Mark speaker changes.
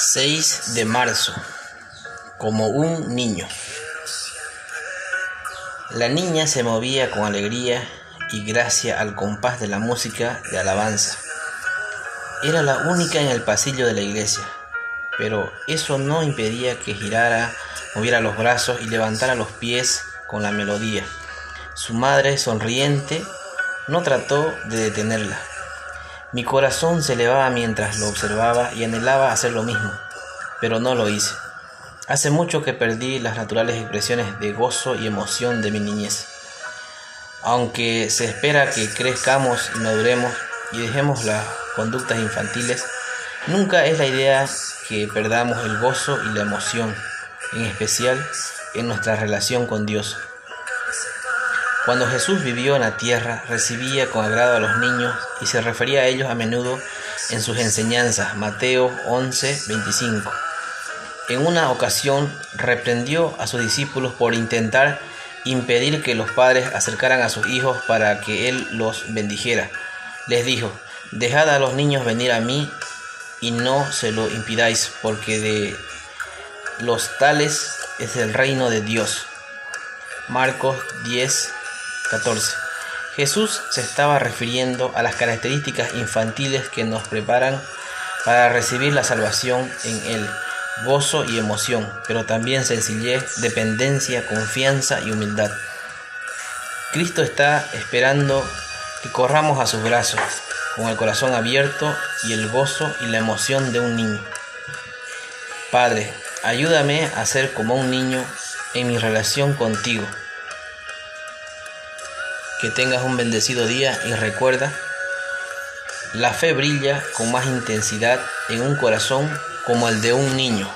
Speaker 1: 6 de marzo, como un niño. La niña se movía con alegría y gracia al compás de la música de alabanza. Era la única en el pasillo de la iglesia, pero eso no impedía que girara, moviera los brazos y levantara los pies con la melodía. Su madre, sonriente, no trató de detenerla. Mi corazón se elevaba mientras lo observaba y anhelaba hacer lo mismo, pero no lo hice. Hace mucho que perdí las naturales expresiones de gozo y emoción de mi niñez. Aunque se espera que crezcamos y maduremos y dejemos las conductas infantiles, nunca es la idea que perdamos el gozo y la emoción, en especial en nuestra relación con Dios. Cuando Jesús vivió en la tierra, recibía con agrado a los niños y se refería a ellos a menudo en sus enseñanzas. Mateo 11, 25. En una ocasión reprendió a sus discípulos por intentar impedir que los padres acercaran a sus hijos para que Él los bendijera. Les dijo, dejad a los niños venir a mí y no se lo impidáis, porque de los tales es el reino de Dios. Marcos 10, 14. Jesús se estaba refiriendo a las características infantiles que nos preparan para recibir la salvación en Él, gozo y emoción, pero también sencillez, dependencia, confianza y humildad. Cristo está esperando que corramos a sus brazos, con el corazón abierto y el gozo y la emoción de un niño. Padre, ayúdame a ser como un niño en mi relación contigo que tengas un bendecido día y recuerda, la fe brilla con más intensidad en un corazón como el de un niño.